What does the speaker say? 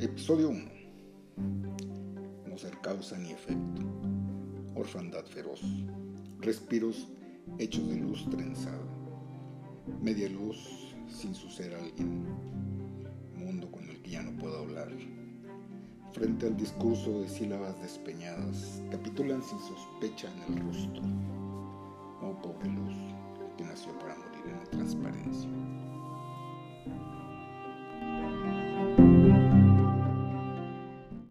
Episodio 1. No ser causa ni efecto. Orfandad feroz. Respiros hechos de luz trenzada. Media luz sin su ser alguien. Mundo con el que ya no puedo hablar. Frente al discurso de sílabas despeñadas, capitulan sin sospecha en el rostro. Oh pobre luz, que nació para morir en la transparencia.